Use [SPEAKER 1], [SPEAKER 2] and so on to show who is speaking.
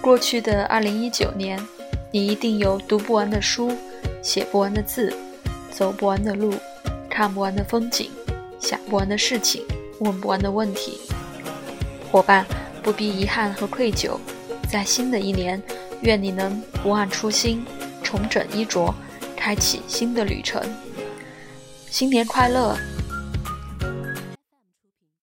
[SPEAKER 1] 过去的二零一九年你一定有读不完的书写不完的字走不完的路看不完的风景想不完的事情问不完的问题。伙伴不必遗憾和愧疚在新的一年愿你能不忘初心重整衣着开启新的旅程。新年快乐